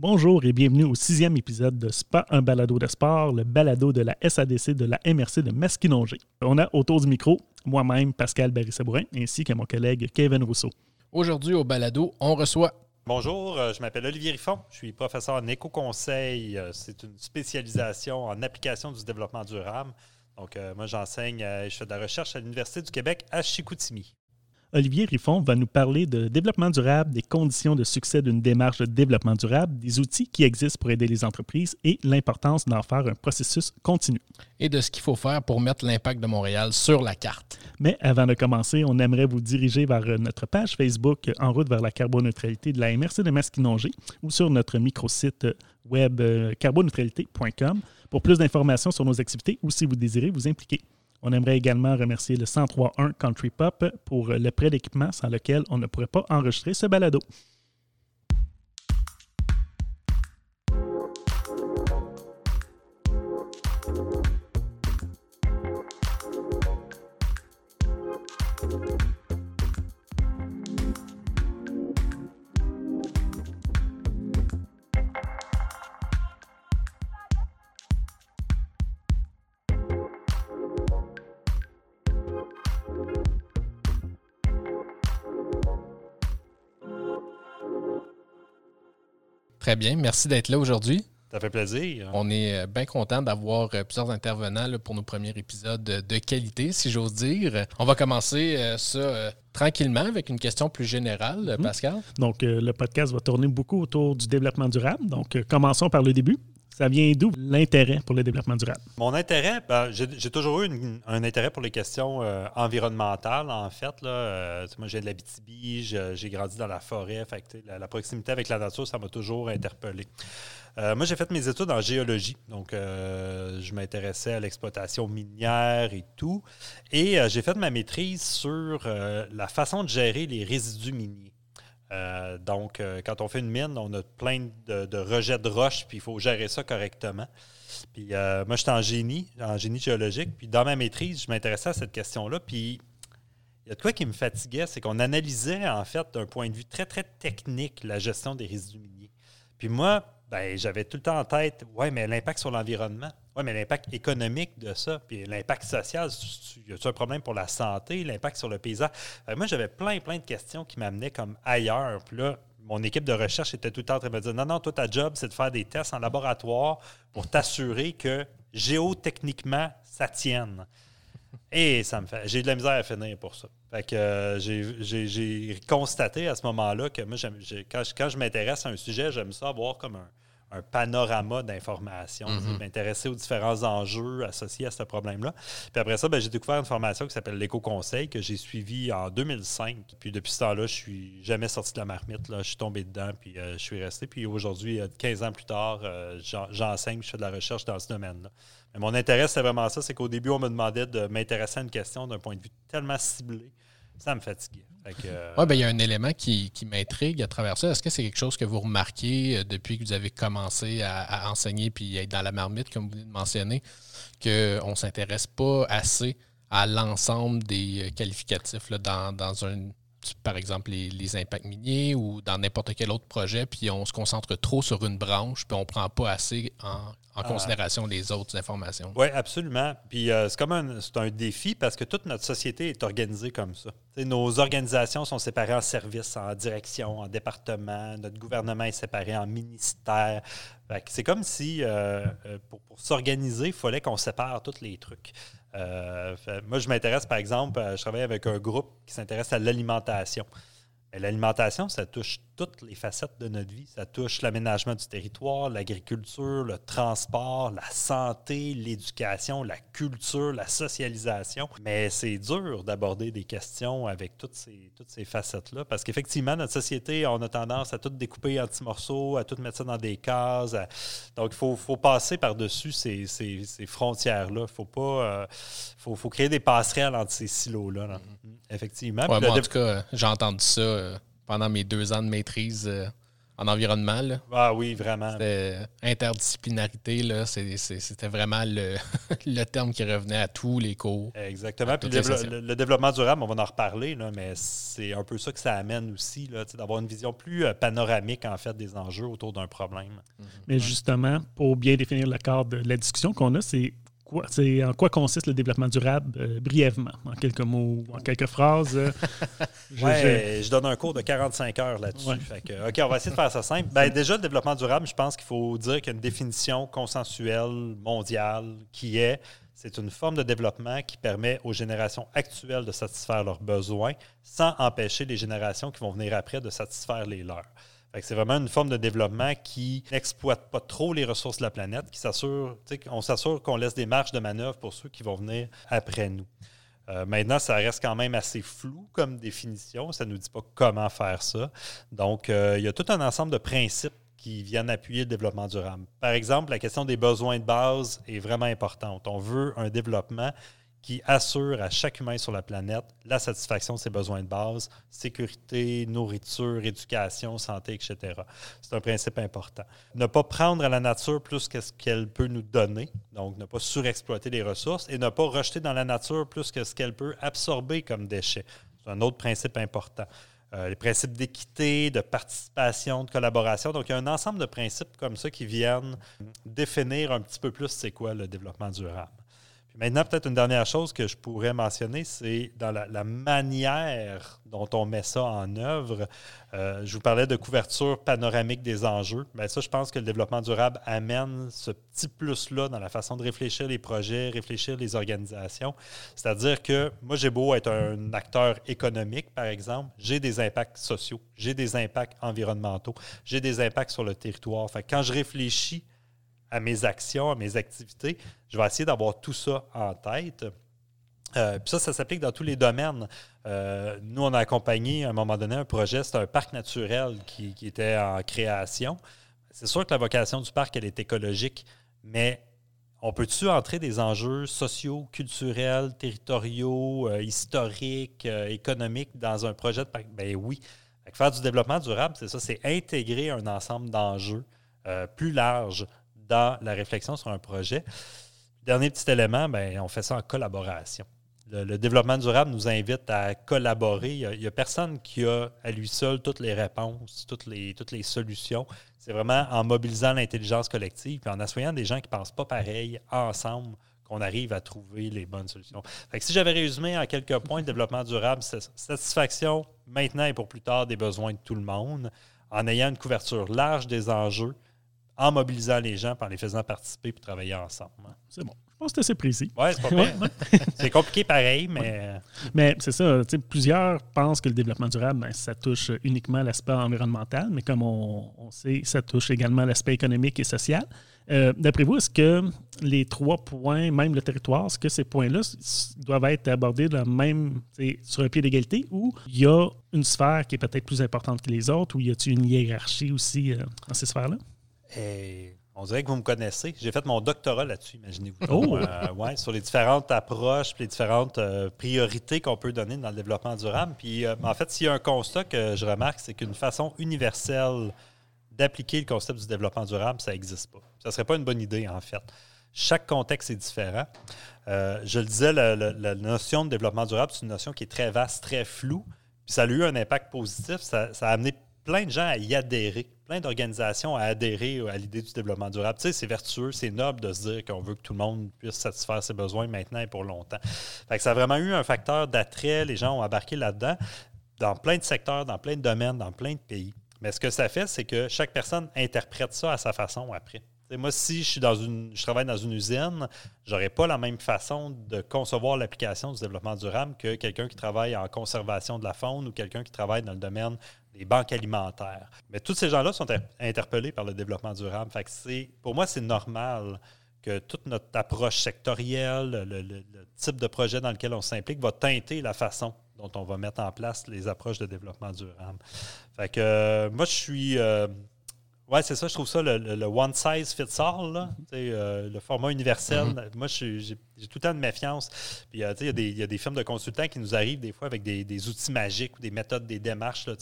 Bonjour et bienvenue au sixième épisode de Spa, un balado de sport, le balado de la SADC de la MRC de Masquinongé. On a autour du micro moi-même, Pascal Barry-Sabourin, ainsi que mon collègue Kevin Rousseau. Aujourd'hui, au balado, on reçoit Bonjour, euh, je m'appelle Olivier Riffon, je suis professeur en éco-conseil. Euh, c'est une spécialisation en application du développement durable. Donc, euh, moi, j'enseigne, je fais de la recherche à l'Université du Québec à Chicoutimi. Olivier Riffon va nous parler de développement durable, des conditions de succès d'une démarche de développement durable, des outils qui existent pour aider les entreprises et l'importance d'en faire un processus continu. Et de ce qu'il faut faire pour mettre l'impact de Montréal sur la carte. Mais avant de commencer, on aimerait vous diriger vers notre page Facebook En route vers la carboneutralité de la MRC de Masquinongé ou sur notre microsite web euh, carboneutralité.com pour plus d'informations sur nos activités ou si vous désirez vous impliquer. On aimerait également remercier le 1031 Country Pop pour le prêt d'équipement sans lequel on ne pourrait pas enregistrer ce balado. Très bien. Merci d'être là aujourd'hui. Ça fait plaisir. On est euh, bien content d'avoir euh, plusieurs intervenants pour nos premiers épisodes de qualité, si j'ose dire. On va commencer euh, ça tranquillement avec une question plus générale, mhm. Pascal. Donc, le podcast va tourner beaucoup autour du développement durable. Donc, commençons par le début. Ça vient d'où l'intérêt pour le développement durable? Mon intérêt, ben, j'ai toujours eu un intérêt pour les questions euh, environnementales, en fait. Euh, moi, j'ai de la BTB, j'ai grandi dans la forêt. la, proximité avec la nature, ça m'a toujours interpellé. Euh, moi, j'ai fait mes études en géologie. Donc, je m'intéressais à l'exploitation minière et tout. Et j'ai fait ma maîtrise sur la façon de gérer les résidus miniers. Euh, donc, euh, quand on fait une mine, on a plein de, rejets de roches, puis il faut gérer ça correctement. Puis euh, moi, j'étais en génie, en génie géologique. Puis dans ma maîtrise, je m'intéressais à cette question-là. Puis il y a de quoi qui me fatiguait, c'est qu'on analysait, en fait, d'un point de vue très, très technique, la gestion des résidus miniers. Puis moi, ben, j'avais tout le temps en tête, ouais, mais l'impact sur l'environnement. Oui, mais l'impact économique de ça, puis l'impact social, y a-t-il un problème pour la santé, l'impact sur le paysage? Euh, moi, j'avais plein, plein de questions qui m'amenaient comme ailleurs. Puis là, mon équipe de recherche était tout le temps en train de me dire non, non, toi, ta job, c'est de faire des tests en laboratoire pour t'assurer que géotechniquement, ça tienne. Et ça me fait. J'ai de la misère à finir pour ça. Fait que euh, j'ai constaté à ce moment-là que moi, quand, quand je m'intéresse à un sujet, j'aime ça avoir comme un, un panorama d'informations, mm-hmm. m'intéresser aux différents enjeux associés à ce problème-là. Puis après ça, ben, j'ai découvert une formation qui s'appelle l'éco-conseil que j'ai suivie en 2005. Puis depuis ce temps-là, je suis jamais sorti de la marmite. Là. Je suis tombé dedans, puis euh, je suis resté. Puis aujourd'hui, 15 ans plus tard, euh, j'enseigne, je fais de la recherche dans ce domaine-là. Mais mon intérêt, c'est vraiment ça, c'est qu'au début, on me demandait de m'intéresser à une question d'un point de vue tellement ciblé ça me fatiguait. Euh, oui, ben, il y a un élément qui, m'intrigue à travers ça. Est-ce que c'est quelque chose que vous remarquez euh, depuis que vous avez commencé à, enseigner puis être dans la marmite, comme vous venez de mentionner, qu'on ne s'intéresse pas assez à l'ensemble des euh, qualificatifs dans, dans un par exemple les, impacts miniers ou dans n'importe quel autre projet, puis on se concentre trop sur une branche, puis on ne prend pas assez en, ah. considération les autres informations. Oui, absolument. Puis euh, c'est comme un, un défi parce que toute notre société est organisée comme ça. nos organisations sont séparées en services, en direction, en département. Notre gouvernement est séparé en ministère. C'est comme si, euh, euh, pour, pour s'organiser, il fallait qu'on sépare tous les trucs. Euh, moi, je m'intéresse, par exemple, je travaille avec un groupe qui s'intéresse à l'alimentation. L'alimentation, ça touche toutes les facettes de notre vie. Ça touche l'aménagement du territoire, l'agriculture, le transport, la santé, l'éducation, la culture, la socialisation. Mais c'est dur d'aborder des questions avec toutes ces, toutes ces facettes-là parce qu'effectivement, notre société, on a tendance à tout découper en petits morceaux, à tout mettre ça dans des cases. Donc, il faut, faut, passer par-dessus ces, ces, ces frontières-là. Il faut pas... Euh, faut, faut, créer des passerelles entre ces silos-là. Mm-hmm. Effectivement. moi, en tout cas, j'ai entendu ça euh, pendant mes deux ans de maîtrise euh, en environnement. Là. Ah oui, vraiment. interdisciplinarité, là, c'était vraiment le, le, terme qui revenait à tous les cours. Exactement. Puis le, développement durable, on va en reparler, là, mais c'est un peu ça que ça amène aussi, d'avoir une vision plus euh, panoramique en fait des enjeux autour d'un problème. Mais justement, pour bien définir le cadre de la discussion qu'on a, c'est en quoi consiste le développement durable euh, brièvement, en quelques mots, en quelques phrases. Euh, je, je... donne un cours de 45 heures là-dessus. OK, on va essayer de faire ça simple. Ben, déjà, le développement durable, je pense qu'il faut dire qu'il y a une définition consensuelle mondiale qui est c'est une forme de développement qui permet aux générations actuelles de satisfaire leurs besoins sans empêcher les générations qui vont venir après de satisfaire les leurs. C'est vraiment une forme de développement qui n'exploite pas trop les ressources de la planète, qui s'assure, on s'assure qu'on laisse des marges de manœuvre pour ceux qui vont venir après nous. Euh, maintenant, ça reste quand même assez flou comme définition. Ça ne nous dit pas comment faire ça. Donc, euh, il y a tout un ensemble de principes qui viennent appuyer le développement durable. Par exemple, la question des besoins de base est vraiment importante. On veut un développement qui assure à chaque humain sur la planète la satisfaction de ses besoins de base, sécurité, nourriture, éducation, santé, etc. C'est un principe important. Ne pas prendre à la nature plus que ce qu'elle peut nous donner, donc ne pas surexploiter les ressources et ne pas rejeter dans la nature plus que ce qu'elle peut absorber comme déchets. C'est un autre principe important. Euh, les principes d'équité, de participation, de collaboration. Donc, il y a un ensemble de principes comme ça qui viennent définir un petit peu plus c'est quoi le développement durable. Maintenant, peut-être une dernière chose que je pourrais mentionner, c'est dans la, manière dont on met ça en œuvre. Euh, je vous parlais de couverture panoramique des enjeux. Bien, ça, je pense que le développement durable amène ce petit plus-là dans la façon de réfléchir les projets, réfléchir les organisations. C'est-à-dire que moi, j'ai beau être un acteur économique, par exemple, j'ai des impacts sociaux, j'ai des impacts environnementaux, j'ai des impacts sur le territoire. Fait quand je réfléchis à mes actions, à mes activités. Je vais essayer d'avoir tout ça en tête. Euh, puis ça, ça s'applique dans tous les domaines. Euh, nous, on a accompagné à un moment donné un projet, c'est un parc naturel qui, était en création. C'est sûr que la vocation du parc, elle est écologique, mais on peut-tu entrer des enjeux sociaux, culturels, territoriaux, euh, historiques, économiques dans un projet de parc? Ben oui. faire du développement durable, c'est ça, c'est intégrer un ensemble d'enjeux plus larges dans la réflexion sur un projet. Dernier petit élément, ben, on fait ça en collaboration. Le, développement durable nous invite à collaborer. Il n'y a, personne qui a à lui seul toutes les réponses, toutes les, toutes les solutions. C'est vraiment en mobilisant l'intelligence collective et en associant des gens qui ne pensent pas pareil ensemble qu'on arrive à trouver les bonnes solutions. si j'avais résumé en quelques points le développement durable, c'est satisfaction maintenant et pour plus tard des besoins de tout le monde, en ayant une couverture large des enjeux, en mobilisant les gens, en les faisant participer et travailler ensemble. Hein. C'est bon. Je pense que c'est assez précis. Oui, c'est pas c'est compliqué pareil, mais. Mais c'est ça. Plusieurs pensent que le développement durable, ben, ça touche uniquement l'aspect environnemental, mais comme on, sait, ça touche également l'aspect économique et social. Euh, d'après vous, est-ce que les trois points, même le territoire, est-ce que ces points-là doivent être abordés de même, sur un pied d'égalité ou il y a une sphère qui est peut-être plus importante que les autres ou y a-t-il une hiérarchie aussi euh, dans ces sphères-là? On dirait que vous me connaissez. J'ai fait mon doctorat là-dessus, imaginez-vous. Oh! Euh, ouais, sur les différentes approches, les différentes euh, priorités qu'on peut donner dans le développement durable. Puis, euh, en fait, s'il y a un constat que je remarque, c'est qu'une façon universelle d'appliquer le concept du développement durable, ça n'existe pas. Ça ne serait pas une bonne idée, en fait. Chaque contexte est différent. je le disais, la, notion de développement durable, c'est une notion qui est très vaste, très floue. Puis ça a eu un impact positif. ça a amené plein de gens à y adhérer plein d'organisations à adhérer à l'idée du développement durable. Tu sais, c'est vertueux, c'est noble de se dire qu'on veut que tout le monde puisse satisfaire ses besoins maintenant et pour longtemps. Ça a vraiment eu un facteur d'attrait. Les gens ont embarqué là-dedans dans plein de secteurs, dans plein de domaines, dans plein de pays. Mais ce que ça fait, c'est que chaque personne interprète ça à sa façon après. moi, si je suis dans une, je travaille dans une usine, j'aurais pas la même façon de concevoir l'application du développement durable que quelqu'un qui travaille en conservation de la faune ou quelqu'un qui travaille dans le domaine les banques alimentaires. Mais tous ces gens-là sont interpellés par le développement durable. Fait pour moi, c'est normal que toute notre approche sectorielle, le, type de projet dans lequel on s'implique va teinter la façon dont on va mettre en place les approches de développement durable. Fait que euh, moi, je suis. Euh, oui, c'est ça, je trouve ça le, one size fits all, là, euh, le format universel. Mm-hmm. Moi, j'ai tout le temps de méfiance. Puis, il y, a des firmes de consultants qui nous arrivent des fois avec des, outils magiques ou des méthodes, des démarches. Là,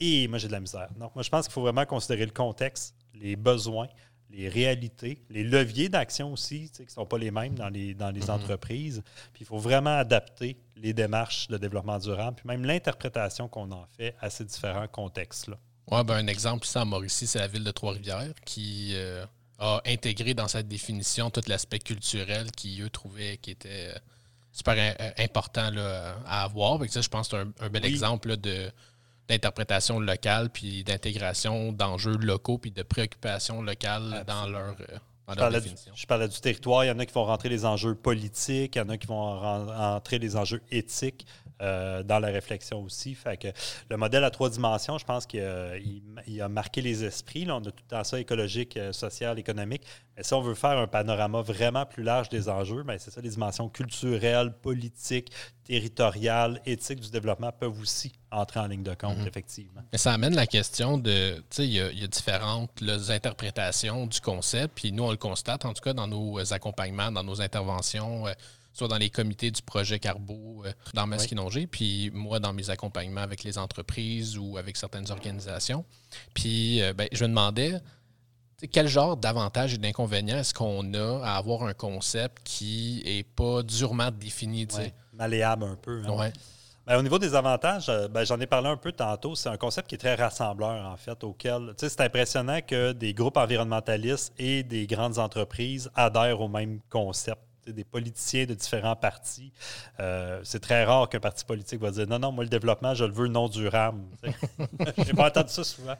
Et moi, j'ai de la misère. Donc, moi, je pense qu'il faut vraiment considérer le contexte, les besoins, les réalités, les leviers d'action aussi, qui ne sont pas les mêmes dans les, dans les mm-hmm. entreprises. Puis il faut vraiment adapter les démarches de développement durable, puis même l'interprétation qu'on en fait à ces différents contextes-là. Oui, ben un exemple ici à Mauricie, c'est la ville de Trois-Rivières qui euh, a intégré dans cette définition tout l'aspect culturel qui, eux, trouvaient qui était euh, super euh, important à avoir. ça, je pense que c'est un, bel exemple de d'interprétation locale, puis d'intégration d'enjeux locaux, puis de préoccupations locales dans leur, je parlais, du, je parlais, du, territoire. Il y en a qui vont rentrer les enjeux politiques, il y en a qui vont rentrer les enjeux éthiques. Euh, dans la réflexion aussi. Fait que le modèle à trois dimensions, je pense qu'il a, marqué les esprits. Là, on a tout le temps ça, écologique, euh, social, économique. Mais si on veut faire un panorama vraiment plus large des enjeux, ben, c'est ça, les dimensions culturelles, politiques, territoriales, éthiques du développement peuvent aussi entrer en ligne de compte, mhm. effectivement. Mais ça amène la question de, tu sais, il y, a différentes interprétations du concept, puis nous, on le constate, en tout cas, dans nos accompagnements, dans nos interventions. Euh, soit dans les comités du projet Carbo euh, dans Masquinongé, puis moi dans mes accompagnements avec les entreprises ou avec certaines organisations. Puis euh, ben, je me demandais quel genre d'avantages et d'inconvénients est-ce qu'on a à avoir un concept qui n'est pas durement défini? Malléable un peu. Hein. Ben, au niveau des avantages, euh, ben, j'en ai parlé un peu tantôt. C'est un concept qui est très rassembleur, en fait, auquel c'est impressionnant que des groupes environnementalistes et des grandes entreprises adhèrent au même concept des politiciens de différents partis. Euh, c'est très rare qu'un parti politique va dire non, non, moi, le développement, je le veux non durable. Je n'ai pas entendu ça souvent.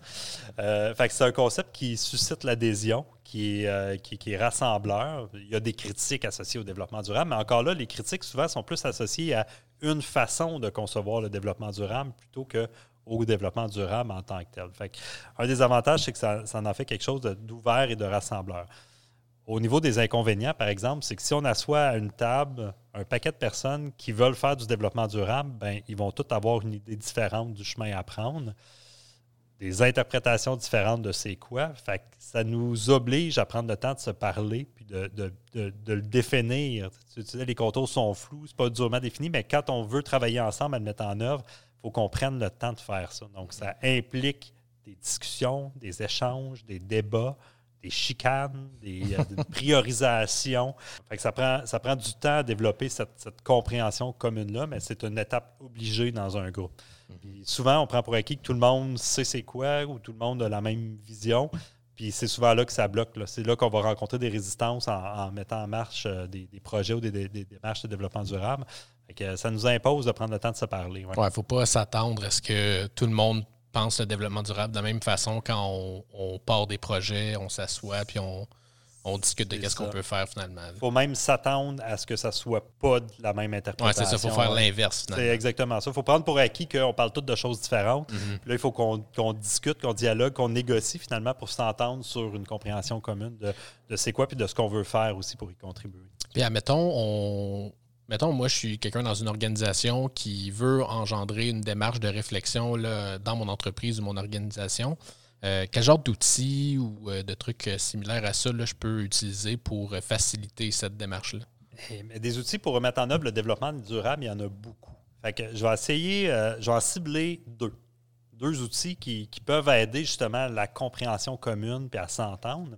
Euh, c'est un concept qui suscite l'adhésion, qui, euh, qui, est rassembleur. Il y a des critiques associées au développement durable, mais encore là, les critiques souvent sont plus associées à une façon de concevoir le développement durable plutôt que au développement durable en tant que tel. Un des avantages, c'est que ça, ça, en fait quelque chose d'ouvert et de rassembleur. Au niveau des inconvénients, par exemple, c'est que si on assoit à une table un paquet de personnes qui veulent faire du développement durable, ben, ils vont tous avoir une idée différente du chemin à prendre, des interprétations différentes de c'est quoi. Fait ça nous oblige à prendre le temps de se parler puis de, le définir. Tu les contours sont flous, c'est pas durement défini, mais quand on veut travailler ensemble à le mettre en œuvre, il faut qu'on prenne le temps de faire ça. Donc, ça implique des discussions, des échanges, des débats des chicanes, des, euh, priorisation. ça, prend, ça prend du temps à développer cette, compréhension commune-là, mais c'est une étape obligée dans un groupe. Mm-hmm. souvent, on prend pour acquis que tout le monde sait c'est quoi ou tout le monde a la même vision. Puis c'est souvent là que ça bloque. C'est là, qu'on va rencontrer des résistances en, mettant en marche euh, des, projets ou des, démarches de développement durable. ça nous impose de prendre le temps de se parler. Il ne faut pas s'attendre à ce que tout le monde pense le développement durable de la même façon quand on, part des projets, on s'assoit puis on, discute de qu'est-ce qu'on peut faire finalement. Il faut même s'attendre à ce que ça soit pas de la même interprétation. Oui, c'est ça, il faut faire l'inverse C'est exactement ça. Il faut prendre pour acquis qu'on parle toutes de choses différentes. Puis là, il faut qu'on discute, qu'on dialogue, qu'on négocie finalement pour s'entendre sur une compréhension commune de, de c'est quoi puis de ce qu'on veut faire aussi pour y contribuer. Puis admettons, on, mettons, moi, je suis quelqu'un dans une organisation qui veut engendrer une démarche de réflexion là, dans mon entreprise ou mon organisation. Euh, quel genre d'outils ou euh, de trucs euh, similaires à ça là, je peux utiliser pour faciliter cette démarche-là? Eh, des outils pour remettre en œuvre le développement durable, il y en a beaucoup. je vais essayer, je vais en cibler deux. Deux outils qui, peuvent aider justement la compréhension commune et à s'entendre.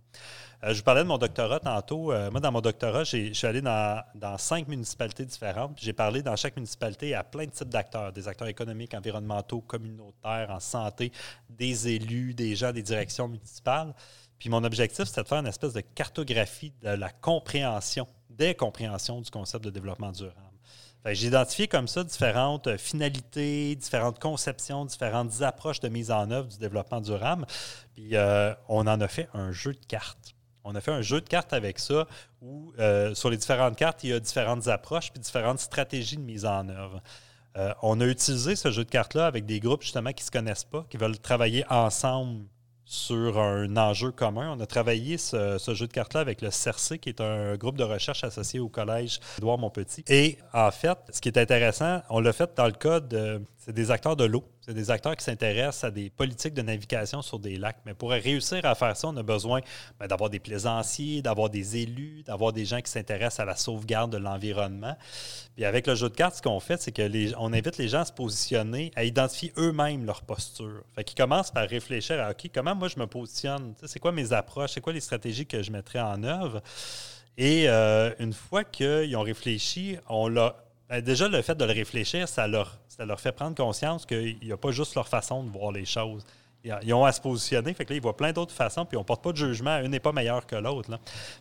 Euh, je vous parlais de mon doctorat tantôt. Euh, moi, dans mon doctorat, je suis allé dans, cinq municipalités différentes. J'ai parlé dans chaque municipalité à plein de types d'acteurs, des acteurs économiques, environnementaux, communautaires, en santé, des élus, des gens des directions municipales. Puis mon objectif, c'était de faire une espèce de cartographie de la compréhension, des compréhensions du concept de développement durable. J'ai identifié comme ça différentes finalités, différentes conceptions, différentes approches de mise en œuvre du développement durable. Puis euh, on en a fait un jeu de cartes. On a fait un jeu de cartes avec ça où euh, sur les différentes cartes, il y a différentes approches puis différentes stratégies de mise en œuvre. Euh, on a utilisé ce jeu de cartes-là avec des groupes justement qui ne se connaissent pas, qui veulent travailler ensemble sur un enjeu commun. On a travaillé ce, jeu de cartes-là avec le CERC, qui est un groupe de recherche associé au collège Édouard Montpetit. Et en fait, ce qui est intéressant, on l'a fait dans le cas. C'est des acteurs de l'eau. C'est des acteurs qui s'intéressent à des politiques de navigation sur des lacs. Mais pour réussir à faire ça, on a besoin ben, d'avoir des plaisanciers, d'avoir des élus, d'avoir des gens qui s'intéressent à la sauvegarde de l'environnement. Puis avec le jeu de cartes, ce qu'on fait, c'est qu'on invite les gens à se positionner, à identifier eux-mêmes leur posture. Fait qu'ils commencent par réfléchir à OK, comment moi je me positionne? C'est quoi mes approches? C'est quoi les stratégies que je mettrais en œuvre? Et euh, une fois qu'ils ont réfléchi, on l'a ben, déjà, le fait de le réfléchir, ça leur, ça leur fait prendre conscience qu'il n'y a pas juste leur façon de voir les choses. Ils ont à se positionner. Fait que là, ils voient plein d'autres façons, puis on ne porte pas de jugement. Une n'est pas meilleure que l'autre.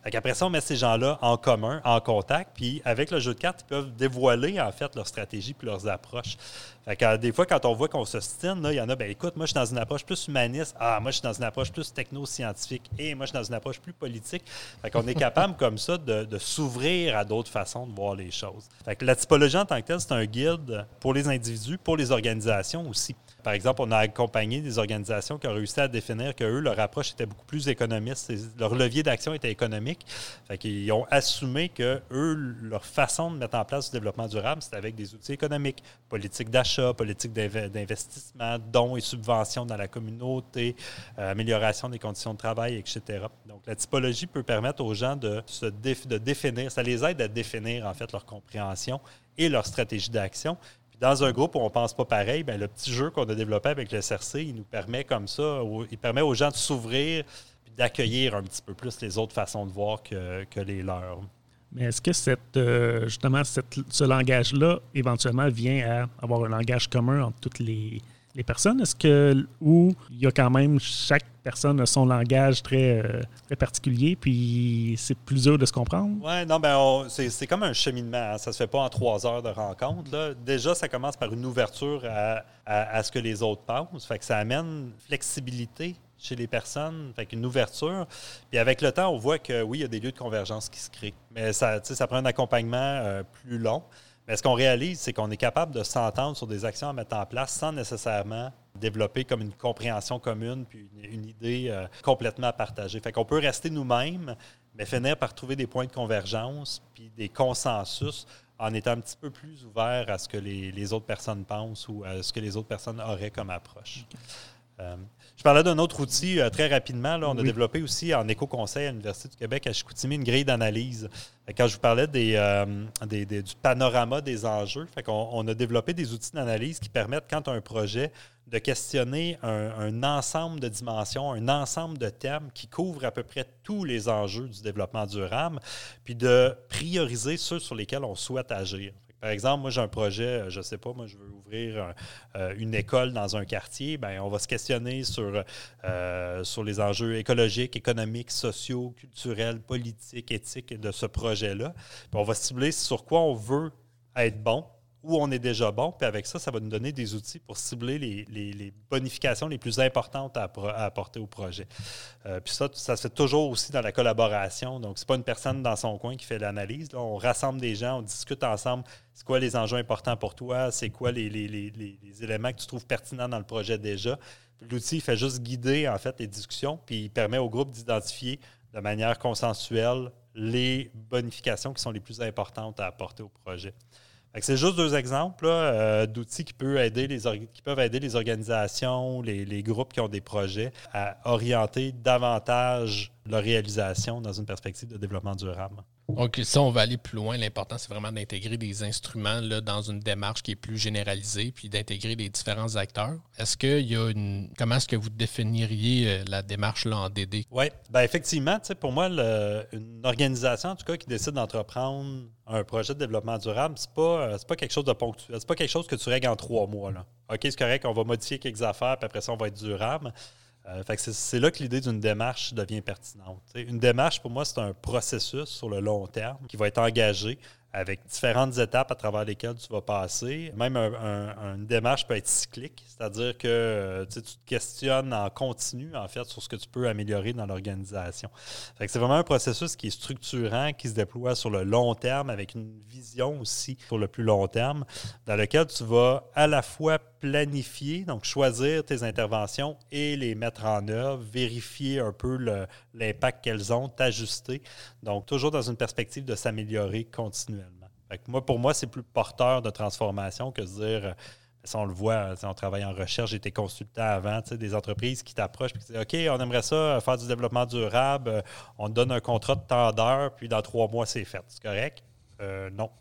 Après ça, on met ces gens-là en commun, en contact, puis avec le jeu de cartes, ils peuvent dévoiler en fait leur stratégie puis leurs approches. Fait que, des fois, quand on voit qu'on se stine, il y en a, ben écoute, moi, je suis dans une approche plus humaniste. Ah, moi, je suis dans une approche plus techno-scientifique. Et moi, je suis dans une approche plus politique. Fait qu'on est capable, comme ça, de, s'ouvrir à d'autres façons de voir les choses. Fait que la typologie en tant que telle, c'est un guide pour les individus, pour les organisations aussi. Par exemple, on a accompagné des organisations qui ont réussi à définir que eux, leur approche était beaucoup plus économiste. Leur levier d'action était économique. Fait qu'ils ont assumé que eux, leur façon de mettre en place du développement durable, c'était avec des outils économiques, politique d'achat, politique d'investissement, dons et subventions dans la communauté, euh, amélioration des conditions de travail, etc. Donc, la typologie peut permettre aux gens de se de définir, ça les aide à définir en fait leur compréhension et leur stratégie d'action dans un groupe où on ne pense pas pareil, bien, le petit jeu qu'on a développé avec le CRC, il nous permet comme ça, il permet aux gens de s'ouvrir et d'accueillir un petit peu plus les autres façons de voir que, les leurs. Mais est-ce que cette, euh, justement ce langage-là, éventuellement, vient à avoir un langage commun entre toutes les, les personnes? Est-ce que où il y a quand même chaque personne a son langage très, euh, très particulier, puis c'est plus dur de se comprendre? Oui, non, ben c'est comme un cheminement. Hein. Ça se fait pas en trois heures de rencontre. Là. Déjà, ça commence par une ouverture à, à, ce que les autres pensent. Fait que ça amène flexibilité chez les personnes, fait qu'une ouverture. Puis avec le temps, on voit que oui, il y a des lieux de convergence qui se créent. Mais ça, ça prend un accompagnement euh, plus long. Mais ce qu'on réalise, c'est qu'on est capable de s'entendre sur des actions à mettre en place sans nécessairement développer comme une compréhension commune puis une, idée euh, complètement partagée. Fait qu'on peut rester nous-mêmes, mais finir par trouver des points de convergence puis des consensus en étant un petit peu plus ouvert à ce que les, autres personnes pensent ou à ce que les autres personnes auraient comme approche. Euh, je parlais d'un autre outil euh, très rapidement. Là, on a développé aussi en éco-conseil à l'Université du Québec à Chicoutimi une grille d'analyse. Quand je vous parlais euh, des, du panorama des enjeux, fait on, on, a développé des outils d'analyse qui permettent, quand un projet, de questionner un, un, ensemble de dimensions, un ensemble de thèmes qui couvrent à peu près tous les enjeux du développement durable, puis de prioriser ceux sur lesquels on souhaite agir. Par exemple, moi, j'ai un projet, euh, je ne sais pas, moi, je veux ouvrir euh, une école dans un quartier. Bien, on va se questionner sur, euh, sur les enjeux écologiques, économiques, sociaux, culturels, politiques, éthiques de ce projet-là. Puis on va cibler sur quoi on veut être bon où on est déjà bon. Puis avec ça, ça va nous donner des outils pour cibler les, bonifications les plus importantes à, apporter au projet. Euh, puis ça, ça se fait toujours aussi dans la collaboration. Donc, ce n'est pas une personne dans son coin qui fait l'analyse. On rassemble des gens, on discute ensemble. C'est quoi les enjeux importants pour toi? C'est quoi les, éléments que tu trouves pertinents dans le projet déjà? L'outil fait juste guider, en fait, les discussions, puis il permet au groupe d'identifier de manière consensuelle les bonifications qui sont les plus importantes à apporter au projet. C'est juste deux exemples euh, d'outils qui, peuvent aider les qui peuvent aider les organisations, les, groupes qui ont des projets à orienter davantage leur réalisation dans une perspective de développement durable. Donc, ça, on va aller plus loin. L'important, c'est vraiment d'intégrer des instruments là, dans une démarche qui est plus généralisée, puis d'intégrer les différents acteurs. Est-ce qu'il y a une. Comment est-ce que vous définiriez euh, la démarche là, en DD? Oui, bien, effectivement, pour moi, une organisation, en tout cas, qui décide d'entreprendre un projet de développement durable, c'est pas, euh, pas quelque chose de ponctuel. C'est pas quelque chose que tu règles en trois mois. OK, c'est correct, on va modifier quelques affaires, puis après ça, on va être durable. Euh, c'est là que l'idée d'une démarche devient pertinente. une démarche, pour moi, c'est un processus sur le long terme qui va être engagé avec différentes étapes à travers lesquelles tu vas passer. Même une démarche peut être cyclique, c'est-à-dire que euh, tu te questionnes en continu, en fait, sur ce que tu peux améliorer dans l'organisation. C'est vraiment un processus qui est structurant, qui se déploie sur le long terme, avec une vision aussi sur le plus long terme, dans lequel tu vas à la fois planifier, donc choisir tes interventions et les mettre en œuvre, vérifier un peu l'impact qu'elles ont, t'ajuster. Donc, toujours dans une perspective de s'améliorer continuellement moi, pour moi, c'est plus porteur de transformation que de dire Ça, on le voit, on travaille en recherche, été consultant avant, des entreprises qui t'approchent et qui disent OK, on aimerait ça faire du développement durable, euh, on te donne un contrat de temps d'heure, puis dans trois mois, c'est fait. C'est correct? Euh, non.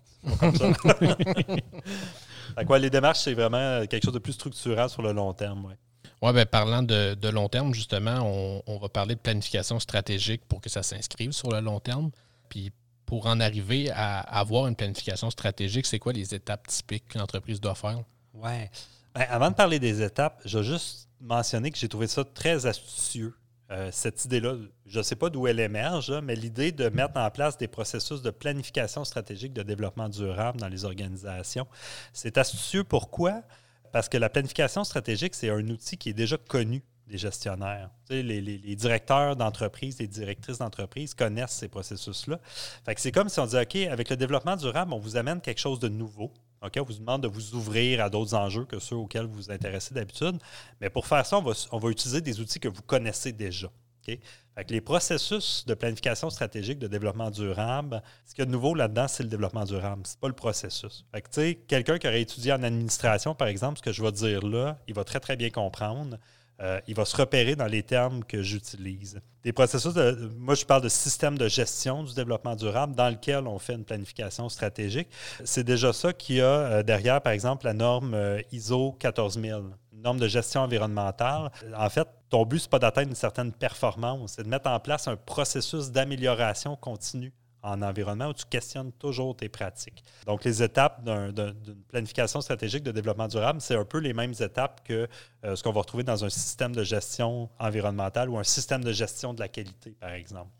Comme ça. quoi, les démarches, c'est vraiment quelque chose de plus structurant sur le long terme. Ouais. Oui, bien, parlant de, long terme, justement, on, on, va parler de planification stratégique pour que ça s'inscrive sur le long terme. Puis pour en arriver à avoir une planification stratégique, c'est quoi les étapes typiques qu'une entreprise doit faire? Oui. Ben, avant de parler des étapes, je vais juste mentionner que j'ai trouvé ça très astucieux. Euh, cette idée-là, je ne sais pas d'où elle émerge, mais l'idée de mettre en place des processus de planification stratégique de développement durable dans les organisations, c'est astucieux. Pourquoi? Parce que la planification stratégique, c'est un outil qui est déjà connu des gestionnaires. les, les, directeurs d'entreprise, les directrices d'entreprise connaissent ces processus-là. c'est comme si on disait, OK, avec le développement durable, on vous amène quelque chose de nouveau. On vous demande de vous ouvrir à d'autres enjeux que ceux auxquels vous vous intéressez d'habitude. Mais pour faire ça, on va, utiliser des outils que vous connaissez déjà. les processus de planification stratégique de développement durable, ce qu'il y a de nouveau là-dedans, c'est le développement durable. Ce n'est pas le processus. quelqu'un qui aurait étudié en administration, par exemple, ce que je vais dire là, il va très, très bien comprendre. Euh, il va se repérer dans les termes que j'utilise. Des processus, de, moi je parle de système de gestion du développement durable dans lequel on fait une planification stratégique. C'est déjà ça qui a euh, derrière, par exemple, la norme euh, ISO 14000, une norme de gestion environnementale. En fait, ton but, ce n'est pas d'atteindre une certaine performance, c'est de mettre en place un processus d'amélioration continue en environnement où tu questionnes toujours tes pratiques. Donc, les étapes d'une planification stratégique de développement durable, c'est un peu les mêmes étapes que euh, ce qu'on va retrouver dans un système de gestion environnementale ou un système de gestion de la qualité, par exemple.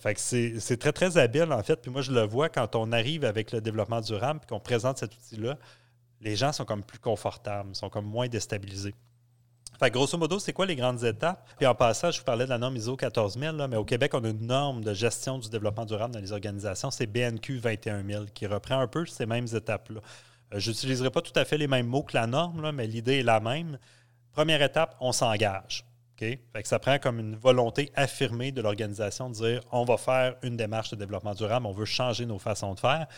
Fait que c'est très, très habile, en fait. Puis moi, je le vois quand on arrive avec le développement durable et qu'on présente cet outil-là, les gens sont comme plus confortables, sont comme moins déstabilisés. Fait grosso modo, c'est quoi les grandes étapes? Puis en passant, je vous parlais de la norme ISO 14000, mais au Québec, on a une norme de gestion du développement durable dans les organisations, c'est BNQ 21000, qui reprend un peu ces mêmes étapes-là. Euh, je n'utiliserai pas tout à fait les mêmes mots que la norme, mais l'idée est la même. Première étape, on s'engage. Que ça prend comme une volonté affirmée de l'organisation de dire on va faire une démarche de développement durable, on veut changer nos façons de faire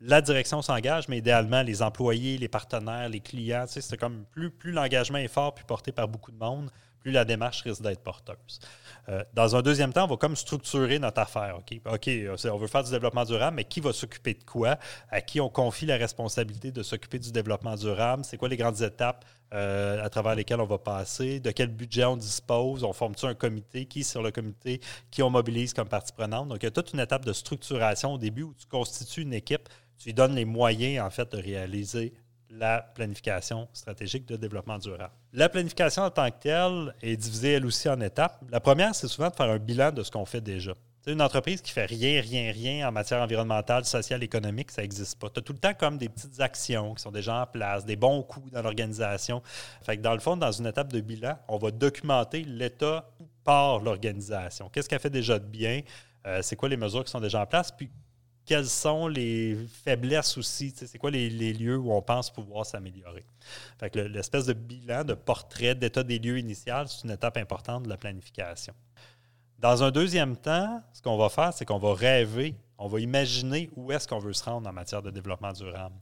la direction s'engage, mais idéalement, les employés, les partenaires, les clients, c'est comme plus, l'engagement est fort puis porté par beaucoup de monde, plus la démarche risque d'être porteuse. Euh, dans un deuxième temps, on va comme structurer notre affaire. OK, OK euh, on veut faire du développement durable, mais qui va s'occuper de quoi? À qui on confie la responsabilité de s'occuper du développement durable? C'est quoi les grandes étapes euh, à travers lesquelles on va passer? De quel budget on dispose? On forme-tu un comité? Qui sur le comité? Qui on mobilise comme partie prenante? Donc, il y a toute une étape de structuration au début où tu constitues une équipe tu lui donnes les moyens, en fait, de réaliser la planification stratégique de développement durable. La planification en tant que telle est divisée, elle aussi, en étapes. La première, c'est souvent de faire un bilan de ce qu'on fait déjà. C'est une entreprise qui fait rien, rien, rien en matière environnementale, sociale, économique, ça n'existe pas. Tu as tout le temps comme des petites actions qui sont déjà en place, des bons coups dans l'organisation. Fait que dans le fond, dans une étape de bilan, on va documenter l'état par l'organisation. Qu'est-ce qu'elle fait déjà de bien? Euh, c'est quoi les mesures qui sont déjà en place? Puis quelles sont les faiblesses aussi, c'est quoi les, lieux où on pense pouvoir s'améliorer. L'espèce de bilan, de portrait d'état des lieux initial, c'est une étape importante de la planification. Dans un deuxième temps, ce qu'on va faire, c'est qu'on va rêver, on va imaginer où est-ce qu'on veut se rendre en matière de développement durable.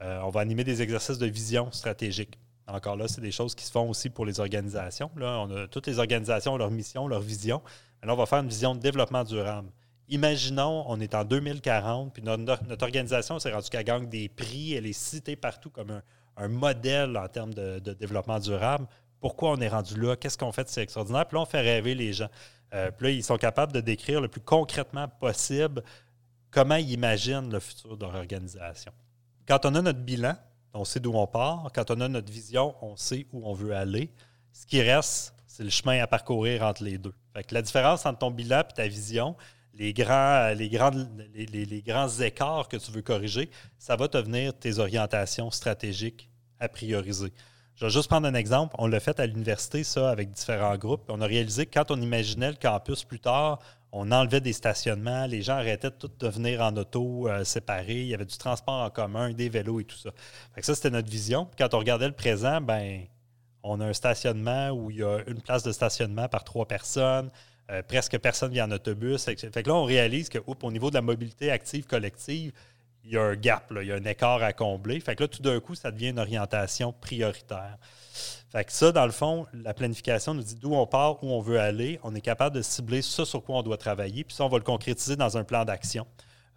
Euh, on va animer des exercices de vision stratégique. Encore là, c'est des choses qui se font aussi pour les organisations. On a, toutes les organisations ont leur mission, leur vision. Là, on va faire une vision de développement durable. Imaginons, on est en 2040, puis notre, organisation s'est rendue qu'elle gagne des prix, elle est citée partout comme un, modèle en termes de, développement durable. Pourquoi on est rendu là? Qu'est-ce qu'on fait c'est extraordinaire? Puis là, on fait rêver les gens. Euh, puis là, ils sont capables de décrire le plus concrètement possible comment ils imaginent le futur de leur organisation. Quand on a notre bilan, on sait d'où on part. Quand on a notre vision, on sait où on veut aller. Ce qui reste, c'est le chemin à parcourir entre les deux. Fait la différence entre ton bilan et ta vision, les grands, écarts que tu veux corriger, ça va te venir tes orientations stratégiques à prioriser. Je vais juste prendre un exemple. On l'a fait à l'université, ça, avec différents groupes. On a réalisé que quand on imaginait le campus plus tard, on enlevait des stationnements, les gens arrêtaient de tout de venir en auto euh, séparés, il y avait du transport en commun, des vélos et tout ça. ça, c'était notre vision. quand on regardait le présent, ben, on a un stationnement où il y a une place de stationnement par trois personnes. Euh, presque personne vient en autobus. Fait que là, on réalise qu'au niveau de la mobilité active collective, il y a un gap, il y a un écart à combler. Fait que là, tout d'un coup, ça devient une orientation prioritaire. Fait que ça, dans le fond, la planification nous dit d'où on part, où on veut aller. On est capable de cibler ça sur quoi on doit travailler. Puis ça, on va le concrétiser dans un plan d'action.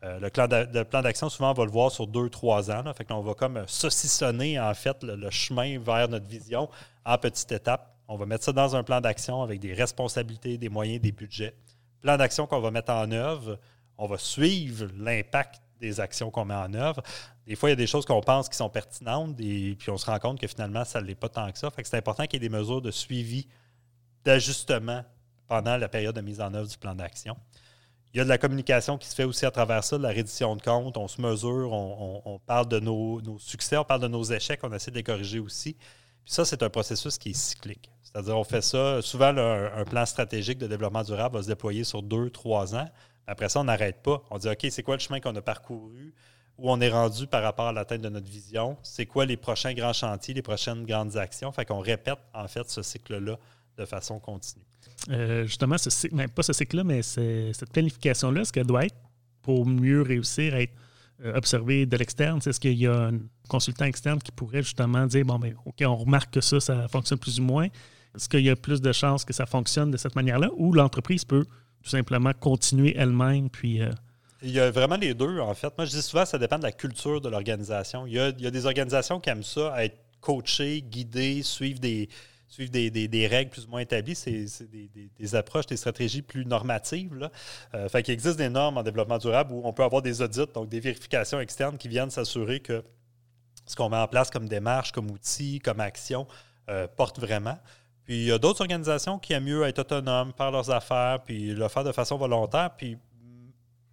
Euh, le, plan d'action, souvent, on va le voir sur deux, trois ans. Fait on va comme saucissonner, en fait, le, chemin vers notre vision en petites étapes. On va mettre ça dans un plan d'action avec des responsabilités, des moyens, des budgets. Plan d'action qu'on va mettre en œuvre. On va suivre l'impact des actions qu'on met en œuvre. Des fois, il y a des choses qu'on pense qui sont pertinentes, et puis on se rend compte que finalement, ça ne l'est pas tant que ça. C'est important qu'il y ait des mesures de suivi, d'ajustement pendant la période de mise en œuvre du plan d'action. Il y a de la communication qui se fait aussi à travers ça, de la reddition de comptes. On se mesure, on, parle de nos, succès, on parle de nos échecs, on essaie de les corriger aussi. Puis ça, c'est un processus qui est cyclique. C'est-à-dire, on fait ça. Souvent, un plan stratégique de développement durable va se déployer sur deux, trois ans. Après ça, on n'arrête pas. On dit, OK, c'est quoi le chemin qu'on a parcouru? Où on est rendu par rapport à l'atteinte de notre vision? C'est quoi les prochains grands chantiers, les prochaines grandes actions? Fait qu'on répète, en fait, ce cycle-là de façon continue. Euh, justement, ce cycle, pas ce cycle-là, mais cette planification-là, ce qu'elle doit être pour mieux réussir à être euh, observé de l'externe? Est-ce qu'il y a un consultant externe qui pourrait justement dire, bon, ben, OK, on remarque que ça, ça fonctionne plus ou moins? Est-ce qu'il y a plus de chances que ça fonctionne de cette manière-là ou l'entreprise peut tout simplement continuer elle-même. Puis, euh, Il y a vraiment les deux, en fait. Moi, je dis souvent, ça dépend de la culture de l'organisation. Il, y a, des organisations qui aiment ça, être coachées, guidées, suivre des, suivre des, règles plus ou moins établies. C'est des, approches, des stratégies plus normatives. Là. Euh, fait qu'il existe des normes en développement durable où on peut avoir des audits, donc des vérifications externes qui viennent s'assurer que ce qu'on met en place comme démarche, comme outil, comme action, euh, porte vraiment. Puis il y a d'autres organisations qui aiment mieux être autonomes, faire leurs affaires, puis le faire de façon volontaire. Puis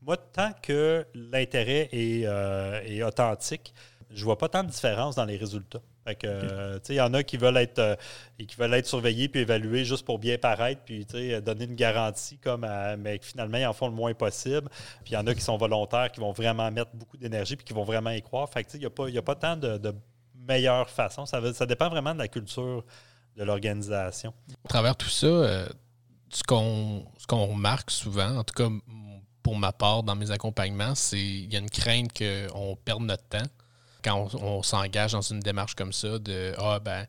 moi, tant que l'intérêt est, euh, authentique, je vois pas tant de différence dans les résultats. il y en a qui veulent être euh, qui veulent être surveillés puis évalués juste pour bien paraître, puis donner une garantie comme mais finalement ils en font le moins possible. Puis il y en a qui sont volontaires, qui vont vraiment mettre beaucoup d'énergie puis qui vont vraiment y croire. Fait il n'y a, pas, a pas tant de, de meilleures façons. Ça, ça dépend vraiment de la culture de l'organisation. À travers tout ça, euh, ce qu'on remarque souvent, en tout cas pour ma part dans mes accompagnements, c'est qu'il y a une crainte qu'on perde notre temps quand on, s'engage dans une démarche comme ça de Ah ben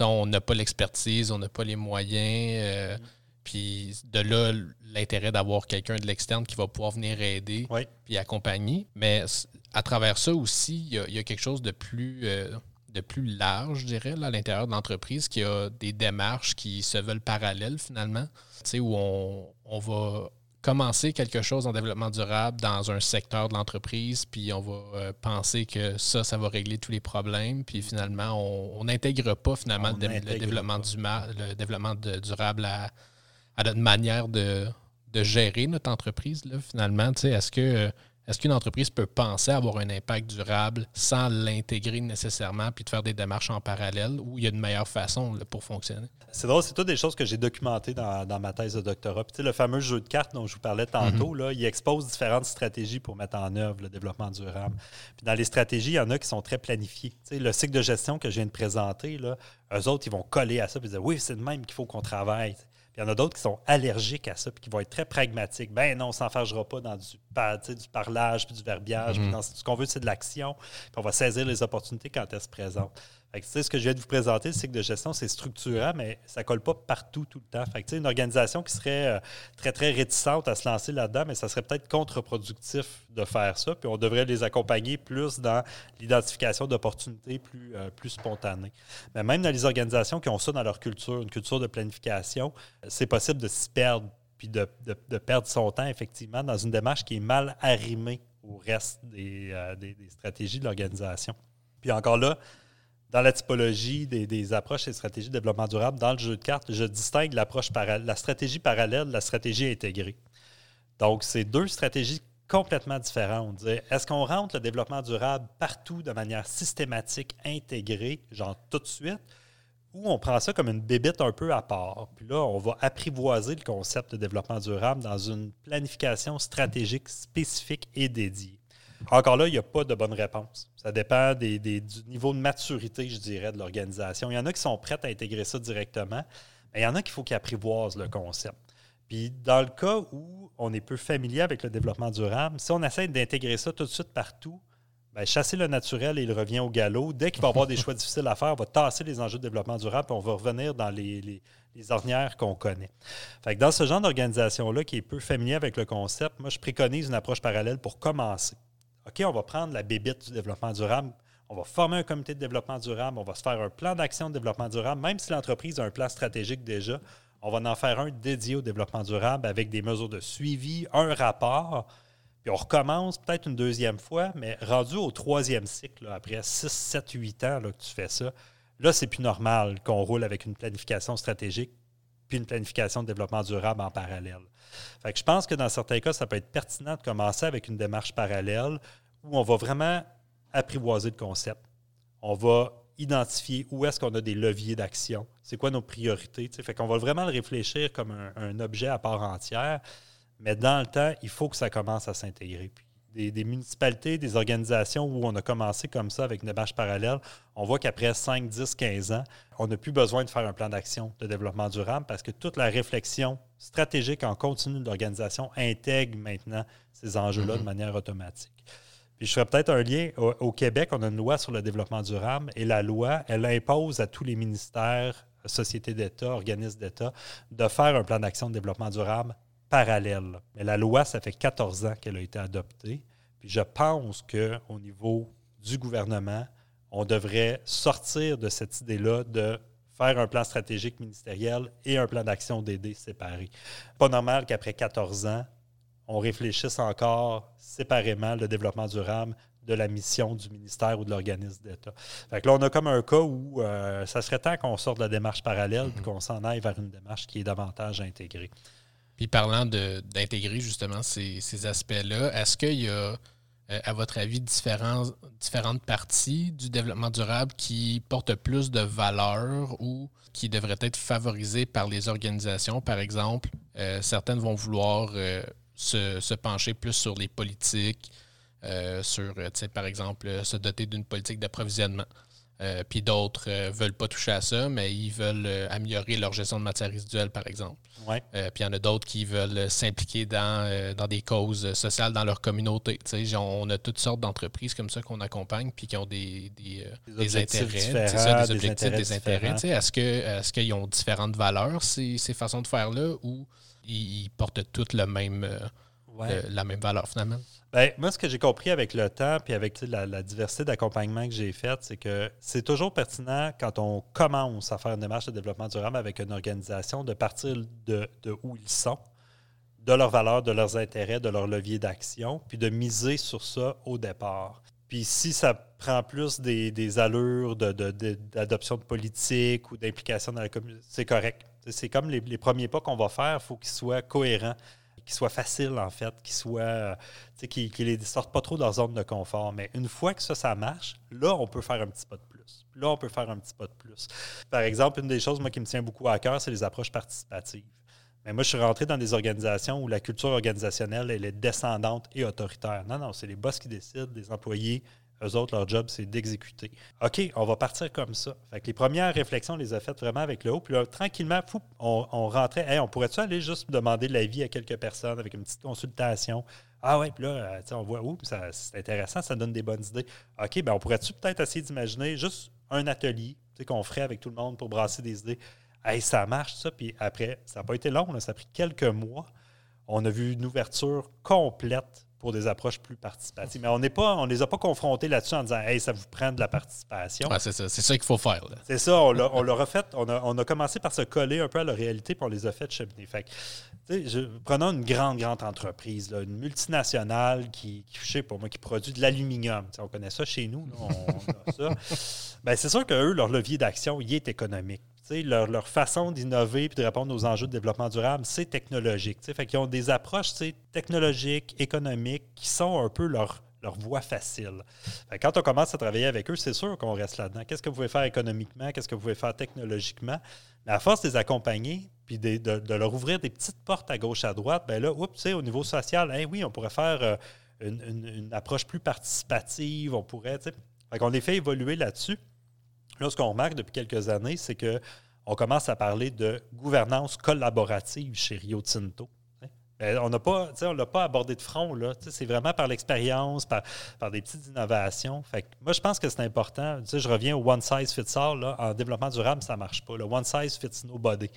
on n'a pas l'expertise, on n'a pas les moyens. Euh, puis de là, l'intérêt d'avoir quelqu'un de l'externe qui va pouvoir venir aider puis accompagner. Mais à travers ça aussi, il y, a, quelque chose de plus, euh, de plus large, je dirais, à l'intérieur de l'entreprise, qui a des démarches qui se veulent parallèles finalement, où on, on, va commencer quelque chose en développement durable dans un secteur de l'entreprise, puis on va euh, penser que ça, ça va régler tous les problèmes, puis finalement, on n'intègre pas finalement le, développement Du, le développement durable à, à, notre manière de, de gérer notre entreprise, là, finalement. Est-ce que est-ce qu'une entreprise peut penser avoir un impact durable sans l'intégrer nécessairement puis de faire des démarches en parallèle ou il y a une meilleure façon pour fonctionner? C'est drôle, c'est toutes des choses que j'ai documentées dans, ma thèse de doctorat. Puis, le fameux jeu de cartes dont je vous parlais tantôt, mhm. là, il expose différentes stratégies pour mettre en œuvre le développement durable. Puis dans les stratégies, il y en a qui sont très planifiées. le cycle de gestion que je viens de présenter, là, eux autres, ils vont coller à ça et dire oui, c'est le même qu'il faut qu'on travaille il y en a d'autres qui sont allergiques à ça, puis qui vont être très pragmatiques. Ben non, on ne s'enfargera pas dans du, du parlage, puis du verbiage. Mhm. ce qu'on veut, c'est de l'action. Puis on va saisir les opportunités quand elles se présentent. Fait que, ce que je viens de vous présenter, le cycle de gestion, c'est structurant, mais ça ne colle pas partout tout le temps. Fait que, une organisation qui serait euh, très, très réticente à se lancer là-dedans, mais ça serait peut-être contre-productif de faire ça. Puis on devrait les accompagner plus dans l'identification d'opportunités plus, euh, plus spontanées. Mais même dans les organisations qui ont ça dans leur culture, une culture de planification, c'est possible de s'y perdre puis de, perdre son temps, effectivement, dans une démarche qui est mal arrimée au reste des, euh, des stratégies de l'organisation. Puis encore là, dans la typologie des, approches et stratégies de développement durable, dans le jeu de cartes, je distingue l'approche la stratégie parallèle de la stratégie intégrée. Donc, c'est deux stratégies complètement différentes. Est-ce qu'on rentre le développement durable partout de manière systématique, intégrée, genre tout de suite, ou on prend ça comme une bébite un peu à part? Puis là, on va apprivoiser le concept de développement durable dans une planification stratégique spécifique et dédiée. Encore là, il n'y a pas de bonne réponse. Ça dépend du niveau de maturité, je dirais, de l'organisation. Il y en a qui sont prêts à intégrer ça directement, mais il y en a qu'il faut qu'ils apprivoisent le concept. Puis dans le cas où on est peu familier avec le développement durable, si on essaie d'intégrer ça tout de suite partout, ben, chasser le naturel et il revient au galop. Dès qu'il va avoir des choix difficiles à faire, on va tasser les enjeux de développement durable et on va revenir dans les, ornières qu'on connaît. Fait dans ce genre d'organisation-là qui est peu familier avec le concept, moi, je préconise une approche parallèle pour commencer. OK, on va prendre la bébite du développement durable, on va former un comité de développement durable, on va se faire un plan d'action de développement durable, même si l'entreprise a un plan stratégique déjà, on va en faire un dédié au développement durable avec des mesures de suivi, un rapport puis on recommence peut-être une deuxième fois, mais rendu au troisième cycle, après 6, 7, 8 ans que tu fais ça, là, c'est plus normal qu'on roule avec une planification stratégique puis une planification de développement durable en parallèle. Je pense que dans certains cas, ça peut être pertinent de commencer avec une démarche parallèle où on va vraiment apprivoiser le concept. On va identifier où est-ce qu'on a des leviers d'action, c'est quoi nos priorités. Fait qu'on va vraiment le réfléchir comme un objet à part entière. Mais dans le temps, il faut que ça commence à s'intégrer. Des, municipalités, des organisations où on a commencé comme ça avec une démarche parallèle, on voit qu'après 5, 10, 15 ans, on n'a plus besoin de faire un plan d'action de développement durable parce que toute la réflexion stratégique en continu de l'organisation intègre maintenant ces enjeux-là de mm-hmm. manière automatique. Puis je ferais peut-être un lien. Au, Québec, on a une loi sur le développement durable et la loi, elle impose à tous les ministères, sociétés d'État, organismes d'État, de faire un plan d'action de développement durable parallèle. Mais la loi, ça fait 14 ans qu'elle a été adoptée. Puis je pense qu'au niveau du gouvernement, on devrait sortir de cette idée-là de faire un plan stratégique ministériel et un plan d'action d'aider séparés. Pas normal qu'après 14 ans, on réfléchisse encore séparément le développement durable de la mission du ministère ou de l'organisme d'État. Fait là, on a comme un cas où euh, ça serait temps qu'on sorte de la démarche parallèle et mm-hmm. qu'on s'en aille vers une démarche qui est davantage intégrée. Puis parlant d'intégrer justement ces, aspects-là, est-ce qu'il y a, euh, à votre avis, différentes parties du développement durable qui portent plus de valeur ou qui devraient être favorisées par les organisations? Par exemple, euh, certaines vont vouloir euh, se, pencher plus sur les politiques, sur, par exemple, se doter d'une politique d'approvisionnement. Puis d'autres ne veulent pas toucher à ça, mais ils veulent améliorer leur gestion de matières résiduelles, par exemple. Euh, puis il y en a d'autres qui veulent s'impliquer dans, euh, dans des causes sociales dans leur communauté. On a toutes sortes d'entreprises comme ça qu'on accompagne puis qui ont des, des, euh, intérêts. Ça, des objectifs, des intérêts. Est-ce est qu'ils ont différentes valeurs, ces, ces façons de faire-là, ou ils, portent toutes le même, la même valeur finalement? Bien, moi, ce que j'ai compris avec le temps et avec la, diversité d'accompagnement que j'ai faite, c'est que c'est toujours pertinent quand on commence à faire une démarche de développement durable avec une organisation de partir de, où ils sont, de leurs valeurs, de leurs intérêts, de leurs leviers d'action, puis de miser sur ça au départ. Puis si ça prend plus des, allures d'adoption de, de, politique ou d'implication dans la communauté, c'est correct. C'est comme les, les premiers pas qu'on va faire, il faut qu'ils soient cohérents qui soit facile, en fait, qui soit. qui, qui les sortent pas trop de leur zone de confort. Mais une fois que ça, ça marche, là, on peut faire un petit pas de plus. Là, on peut faire un petit pas de plus. Par exemple, une des choses, moi, qui me tient beaucoup à cœur, c'est les approches participatives. Mais moi, je suis rentré dans des organisations où la culture organisationnelle, elle est descendante et autoritaire. Non, non, c'est les boss qui décident, les employés eux autres, leur job, c'est d'exécuter. OK, on va partir comme ça. Fait que les premières réflexions, on les a faites vraiment avec le haut. Puis là, tranquillement, on, rentrait. Hey, on pourrait-tu aller juste demander de l'avis à quelques personnes avec une petite consultation? Ah ouais, puis là, euh, on voit où, c'est intéressant, ça donne des bonnes idées. OK, ben on pourrait-tu peut-être essayer d'imaginer juste un atelier qu'on ferait avec tout le monde pour brasser des idées? Hey, ça marche, ça. Puis après, ça n'a pas été long, ça a pris quelques mois. On a vu une ouverture complète pour des approches plus participatives. Mais on n'est pas, on les a pas confrontés là-dessus en disant Hey, ça vous prend de la participation. c'est ça, c'est ça qu'il faut faire. C'est ça, on l'a refait. On a, on a commencé par se coller un peu à la réalité, puis on les a fait cheminer. Fait je, prenons une grande, grande entreprise, une multinationale qui, qui, je sais pas moi, qui produit de l'aluminium. On connaît ça chez nous, on, a ça. Ben, c'est sûr qu'eux, leur levier d'action, il est économique. Leur, leur, façon d'innover et de répondre aux enjeux de développement durable, c'est technologique. Fait ont des approches technologiques, économiques, qui sont un peu leur, voie facile. quand on commence à travailler avec eux, c'est sûr qu'on reste là-dedans. Qu'est-ce que vous pouvez faire économiquement? Qu'est-ce que vous pouvez faire technologiquement? Mais à force de les accompagner, puis de, leur ouvrir des petites portes à gauche, à droite, ben là, au niveau social, hein, oui, on pourrait faire euh, une, approche plus participative, on pourrait, fait qu'on les fait évoluer là-dessus. Là, ce qu'on remarque depuis quelques années, c'est qu'on commence à parler de gouvernance collaborative chez Rio Tinto. Ben, on n'a pas, on l'a pas abordé de front. Là. C'est vraiment par l'expérience, par, par des petites innovations. Fait moi, je pense que c'est important. je reviens au one size fits all. Là. En développement durable, ça ne marche pas. Le one size fits nobody.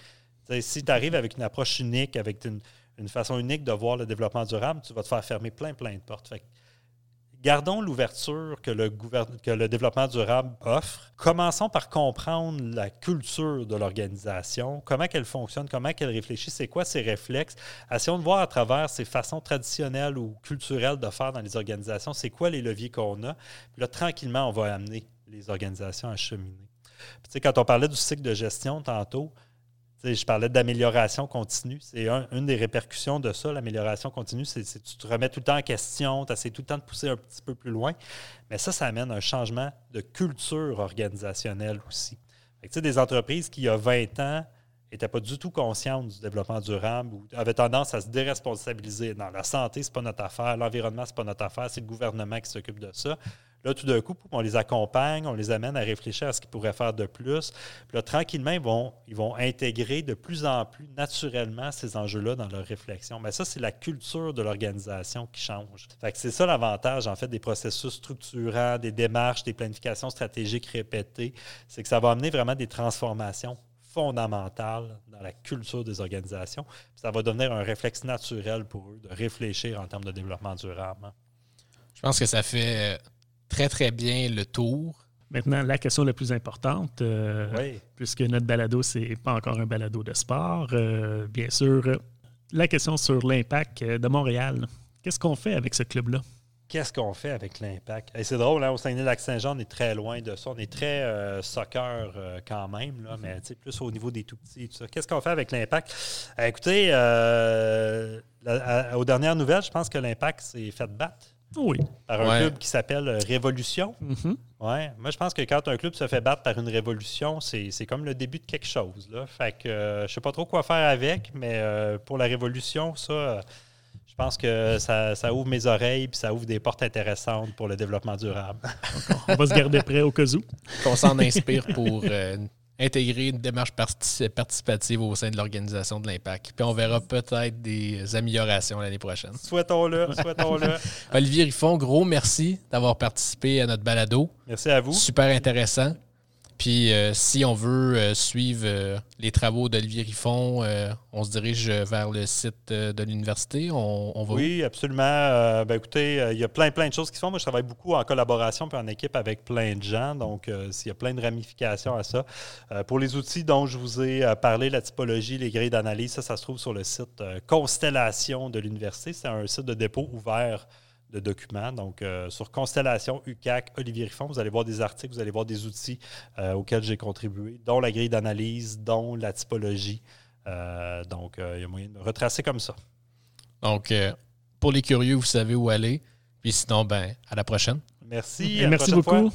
si tu arrives avec une approche unique, avec une, une, façon unique de voir le développement durable, tu vas te faire fermer plein, plein de portes. Gardons l'ouverture que le, développement durable offre. Commençons par comprendre la culture de l'organisation, comment elle fonctionne, comment elle réfléchit, c'est quoi ses réflexes. Essayons de voir à travers ses façons traditionnelles ou culturelles de faire dans les organisations, c'est quoi les leviers qu'on a. Puis là, tranquillement, on va amener les organisations à cheminer. Puis, quand on parlait du cycle de gestion tantôt, je parlais d'amélioration continue. C'est une des répercussions de ça, l'amélioration continue. C'est que tu te remets tout le temps en question, tu essaies tout le temps de pousser un petit peu plus loin. Mais ça, ça amène un changement de culture organisationnelle aussi. Fait des entreprises qui, il y a 20 ans, n'étaient pas du tout conscientes du développement durable ou avaient tendance à se déresponsabiliser. Dans la santé, ce n'est pas notre affaire, l'environnement, ce n'est pas notre affaire, c'est le gouvernement qui s'occupe de ça. Là, tout d'un coup, on les accompagne, on les amène à réfléchir à ce qu'ils pourraient faire de plus. Puis là, tranquillement, ils vont, intégrer de plus en plus naturellement ces enjeux-là dans leur réflexion. Mais ça, c'est la culture de l'organisation qui change. c'est ça l'avantage, en fait, des processus structurants, des démarches, des planifications stratégiques répétées. C'est que ça va amener vraiment des transformations fondamentales dans la culture des organisations. ça va devenir un réflexe naturel pour eux de réfléchir en termes de développement durable. Je pense que ça fait très, très bien le tour. Maintenant, la question la plus importante, euh, puisque notre balado, ce n'est pas encore un balado de sport, euh, bien sûr, la question sur l'impact de Montréal. Qu'est-ce qu'on fait avec ce club-là? Qu'est-ce qu'on fait avec l'impact? c'est drôle, hein, au Saguenay-Lac-Saint-Jean, on est très loin de ça. On est très euh, soccer quand même, là, mais plus au niveau des tout petits. Qu'est-ce qu'on fait avec l'impact? écoutez, aux dernières nouvelles, je pense que l'impact s'est fait battre oui. Par un club qui s'appelle euh, Révolution. Mm-hmm. ouais. Moi, je pense que quand un club se fait battre par une révolution, c'est comme le début de quelque chose. Là. Fait que euh, je sais pas trop quoi faire avec, mais euh, pour la révolution, ça, je pense que ça, ouvre mes oreilles et ça ouvre des portes intéressantes pour le développement durable. on va se garder prêt au cas où. Qu'on s'en inspire pour intégrer une démarche participative au sein de l'organisation de l'impact. Puis on verra peut-être des améliorations l'année prochaine. Souhaitons-le, souhaitons-le. Olivier Riffon, gros merci d'avoir participé à notre balado. Merci à vous. Super intéressant. Puis euh, si on veut euh, suivre euh, les travaux d'Olivier Riffon, on se dirige vers le site de l'université. On, va Oui, absolument. Ben, écoutez, il y a plein, plein de choses qui se font. Moi, je travaille beaucoup en collaboration et en équipe avec plein de gens. Donc, s'il y a plein de ramifications à ça. pour les outils dont je vous ai parlé, la typologie, les grilles d'analyse, ça, ça se trouve sur le site Constellation de l'université. C'est un site de dépôt ouvert de documents. Donc, euh, sur Constellation, UCAC, Olivier Riffon, vous allez voir des articles, vous allez voir des outils euh, auxquels j'ai contribué, dont la grille d'analyse, dont la typologie. Euh, donc, il y a moyen de me retracer comme ça. Donc, pour les curieux, vous savez où aller. Puis sinon, ben, à la prochaine. Merci. merci beaucoup.